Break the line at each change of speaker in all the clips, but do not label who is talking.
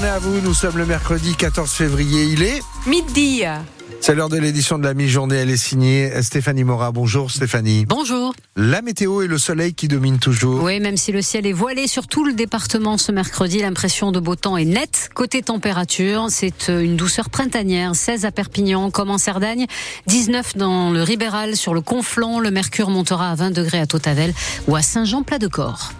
journée à vous. Nous sommes le mercredi 14 février. Il est
midi.
C'est l'heure de l'édition de la mi-journée. Elle est signée Stéphanie Mora. Bonjour Stéphanie.
Bonjour.
La météo et le soleil qui dominent toujours.
Oui, même si le ciel est voilé sur tout le département ce mercredi, l'impression de beau temps est nette. Côté température, c'est une douceur printanière. 16 à Perpignan, comme en Cerdagne. 19 dans le Ribéral, sur le Conflent. Le mercure montera à 20 degrés à Totavel ou à Saint-Jean-Plat-de-Corps.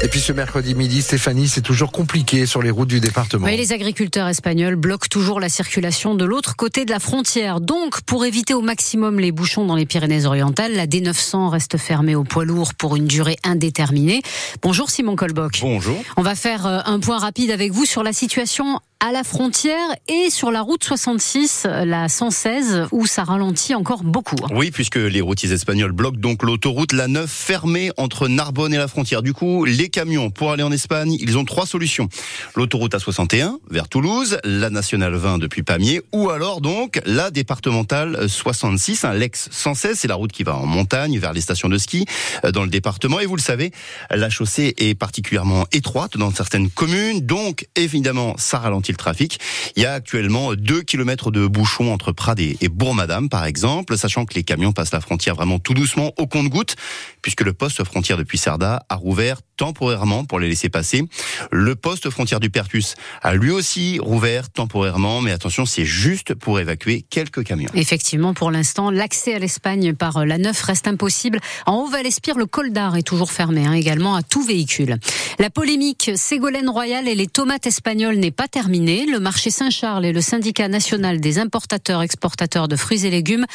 Et puis ce mercredi midi, Stéphanie, c'est toujours compliqué sur les routes du département.
Oui, les agriculteurs espagnols bloquent toujours la circulation de l'autre côté de la frontière. Donc, pour éviter au maximum les bouchons dans les Pyrénées-Orientales, la D900 reste fermée aux poids lourds pour une durée indéterminée. Bonjour Simon Colboc.
Bonjour.
On va faire euh, un point rapide avec vous sur la situation à la frontière et sur la route 66, la 116, où ça ralentit encore beaucoup. Hein.
Oui, puisque les routiers espagnols bloquent donc l'autoroute La 9 fermée entre Narbonne et la frontière. Du coup, les camions pour aller en Espagne, ils ont trois solutions. L'autoroute A61 vers Toulouse, la nationale 20 depuis Pamiers, ou alors donc la départementale 66, un l'ex 116, c'est la route qui va en montagne vers les stations de ski euh, dans le département. Et vous le savez, la chaussée est particulièrement étroite dans certaines communes, donc évidemment ça ralentit le trafic. Il y a actuellement 2 km de bouchons entre Prades et Bourg-Madame, par exemple, sachant que les camions passent la frontière vraiment tout doucement au compte-goutte, puisque le poste frontière depuis Cerda a rouvert temporairement pour les laisser passer. Le poste frontière du Pertus a lui aussi rouvert temporairement, mais attention, c'est juste pour évacuer quelques camions.
Effectivement, pour l'instant, l'accès à l'Espagne par la Neuf reste impossible. En Haut-Val-Espire, le col d'Ar est toujours fermé, hein, également à tout véhicule. La polémique Ségolène Royal et les tomates espagnoles n'est pas terminée. Le marché Saint-Charles et le syndicat national des importateurs-exportateurs de fruits et légumes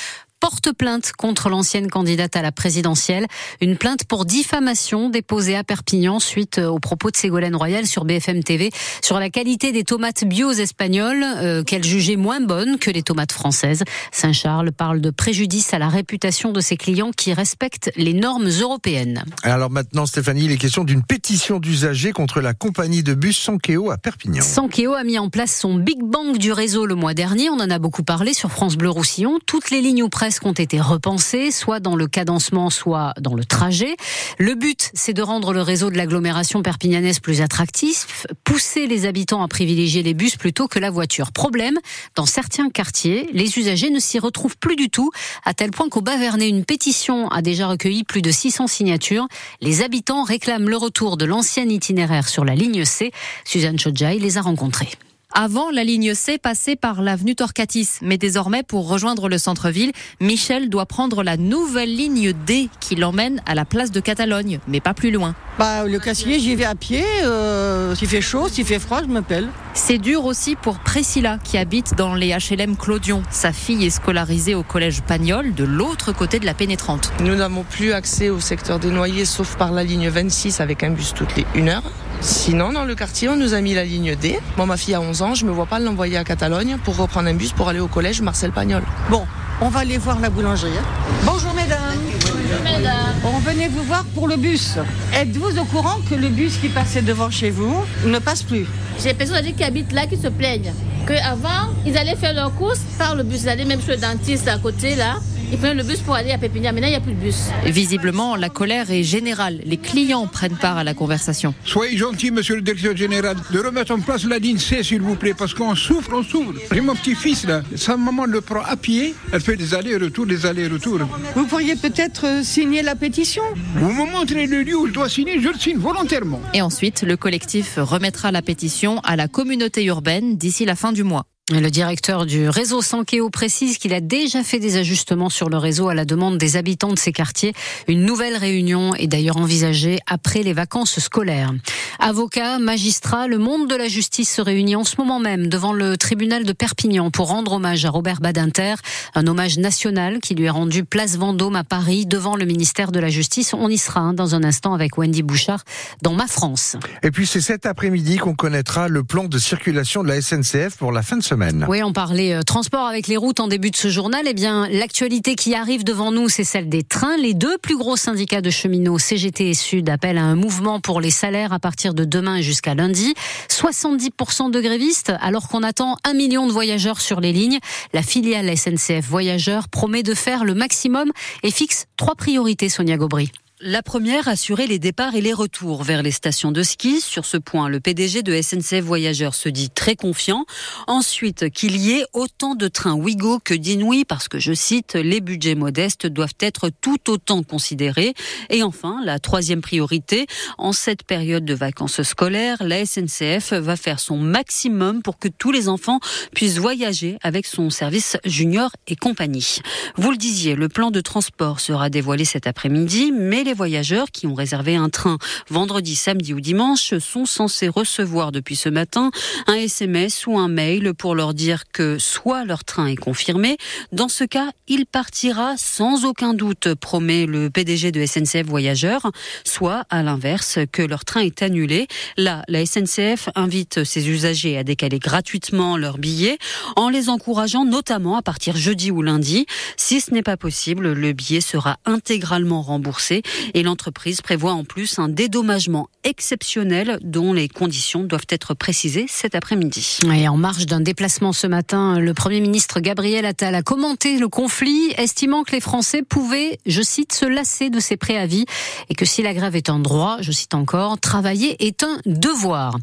porte plainte contre l'ancienne candidate à la présidentielle. Une plainte pour diffamation déposée à Perpignan suite aux propos de Ségolène Royal sur BFM TV sur la qualité des tomates bio espagnoles euh, qu'elle jugeait moins bonnes que les tomates françaises. Saint-Charles parle de préjudice à la réputation de ses clients qui respectent les normes européennes.
Alors maintenant, Stéphanie, il est question d'une pétition d'usagers contre la compagnie de bus Sankeo à Perpignan.
Sankeo a mis en place son Big Bang du réseau le mois dernier. On en a beaucoup parlé sur France Bleu Roussillon. Toutes les lignes ou presque ont été repensés, soit dans le cadencement, soit dans le trajet. Le but, c'est de rendre le réseau de l'agglomération perpignanaise plus attractif, pousser les habitants à privilégier les bus plutôt que la voiture. Problème, dans certains quartiers, les usagers ne s'y retrouvent plus du tout, à tel point qu'au Bavernais, une pétition a déjà recueilli plus de 600 signatures. Les habitants réclament le retour de l'ancien itinéraire sur la ligne C. Suzanne Chodjaï les a rencontrés.
Avant, la ligne C passait par l'avenue Torcatis, mais désormais, pour rejoindre le centre-ville, Michel doit prendre la nouvelle ligne D qui l'emmène à la place de Catalogne, mais pas plus loin.
Bah, le Cassier, j'y vais à pied. Euh, s'il fait chaud, s'il fait froid, je m'appelle.
C'est dur aussi pour Priscilla, qui habite dans les HLM Clodion. Sa fille est scolarisée au collège Pagnol, de l'autre côté de la pénétrante.
Nous n'avons plus accès au secteur des noyers, sauf par la ligne 26 avec un bus toutes les 1 heure. Sinon, dans le quartier, on nous a mis la ligne D. Moi, ma fille a 11 ans, je me vois pas l'envoyer à Catalogne pour reprendre un bus pour aller au collège Marcel Pagnol.
Bon, on va aller voir la boulangerie. Hein. Bonjour mesdames.
Bonjour mesdames.
On venait vous voir pour le bus. Êtes-vous au courant que le bus qui passait devant chez vous ne passe plus?
J'ai des personnes qui habitent là qui se plaignent. Qu'avant, ils allaient faire leurs courses par le bus. Ils allaient même chez le dentiste à côté là. Ils prenaient le bus pour aller à Pépinière. Maintenant, il n'y a plus de bus.
Visiblement, la colère est générale. Les clients prennent part à la conversation.
Soyez gentil, monsieur le directeur général, de remettre en place la ligne C, s'il vous plaît, parce qu'on souffre, on souffre. J'ai mon petit-fils, là. Sa maman le prend à pied. Elle fait des allers-retours, des allers-retours.
Vous pourriez peut-être euh, signer la pétition
Vous me montrez le lieu où je dois signer, je le signe volontairement.
Et ensuite, le collectif remettra la pétition à la communauté urbaine d'ici la fin du mois.
Le directeur du réseau Sankeo précise qu'il a déjà fait des ajustements sur le réseau à la demande des habitants de ces quartiers. Une nouvelle réunion est d'ailleurs envisagée après les vacances scolaires. Avocats, magistrats, le monde de la justice se réunit en ce moment même devant le tribunal de Perpignan pour rendre hommage à Robert Badinter, un hommage national qui lui est rendu place Vendôme à Paris devant le ministère de la Justice. On y sera hein, dans un instant avec Wendy Bouchard dans Ma France.
Et puis c'est cet après-midi qu'on connaîtra le plan de circulation de la SNCF pour la fin de semaine.
Oui, on parlait euh, transport avec les routes en début de ce journal. Eh bien, l'actualité qui arrive devant nous, c'est celle des trains. Les deux plus gros syndicats de cheminots, CGT et Sud, appellent à un mouvement pour les salaires à partir de demain jusqu'à lundi. 70% de grévistes, alors qu'on attend un million de voyageurs sur les lignes. La filiale SNCF Voyageurs promet de faire le maximum et fixe trois priorités, Sonia Gobry.
La première, assurer les départs et les retours vers les stations de ski. Sur ce point, le PDG de SNCF Voyageurs se dit très confiant. Ensuite, qu'il y ait autant de trains Ouigo que d'Inouï, parce que, je cite, les budgets modestes doivent être tout autant considérés. Et enfin, la troisième priorité, en cette période de vacances scolaires, la SNCF va faire son maximum pour que tous les enfants puissent voyager avec son service junior et compagnie. Vous le disiez, le plan de transport sera dévoilé cet après-midi, mais voyageurs qui ont réservé un train vendredi, samedi ou dimanche sont censés recevoir depuis ce matin un SMS ou un mail pour leur dire que soit leur train est confirmé, dans ce cas, il partira sans aucun doute, promet le PDG de SNCF Voyageurs, soit à l'inverse, que leur train est annulé. Là, la SNCF invite ses usagers à décaler gratuitement leurs billets en les encourageant notamment à partir jeudi ou lundi. Si ce n'est pas possible, le billet sera intégralement remboursé et l'entreprise prévoit en plus un dédommagement exceptionnel dont les conditions doivent être précisées cet après-midi.
Et en marge d'un déplacement ce matin, le Premier ministre Gabriel Attal a commenté le conflit, estimant que les Français pouvaient, je cite, se lasser de ces préavis et que si la grève est un droit, je cite encore, travailler est un devoir.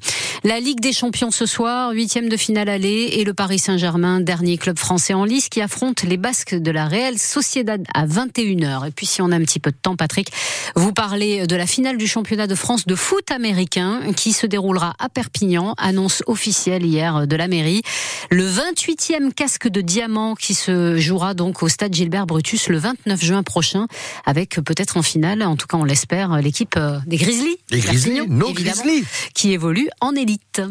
La Ligue des Champions ce soir, huitième de finale aller et le Paris Saint-Germain, dernier club français en lice qui affronte les Basques de la Real Sociedad à 21h. Et puis si on a un petit peu de temps, Patrick, vous parlez de la finale du championnat de France de foot américain qui se déroulera à Perpignan, annonce officielle hier de la mairie. Le 28e casque de diamant qui se jouera donc au stade Gilbert Brutus le 29 juin prochain avec peut-être en finale, en tout cas on l'espère, l'équipe des Grizzlies.
Les Grizzlies, nos Grizzlies.
Qui évolue en élite.